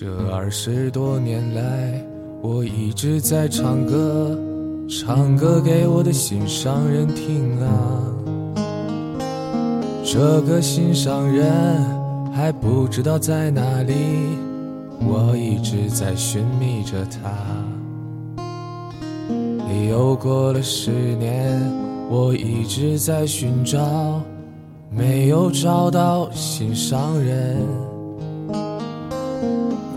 这二十多年来，我一直在唱歌，唱歌给我的心上人听啊。这个心上人还不知道在哪里，我一直在寻觅着他。又过了十年，我一直在寻找，没有找到心上人。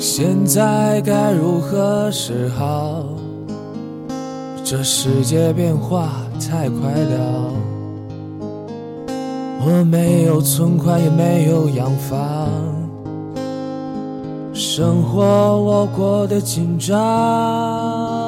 现在该如何是好？这世界变化太快了，我没有存款，也没有洋房，生活我过得紧张。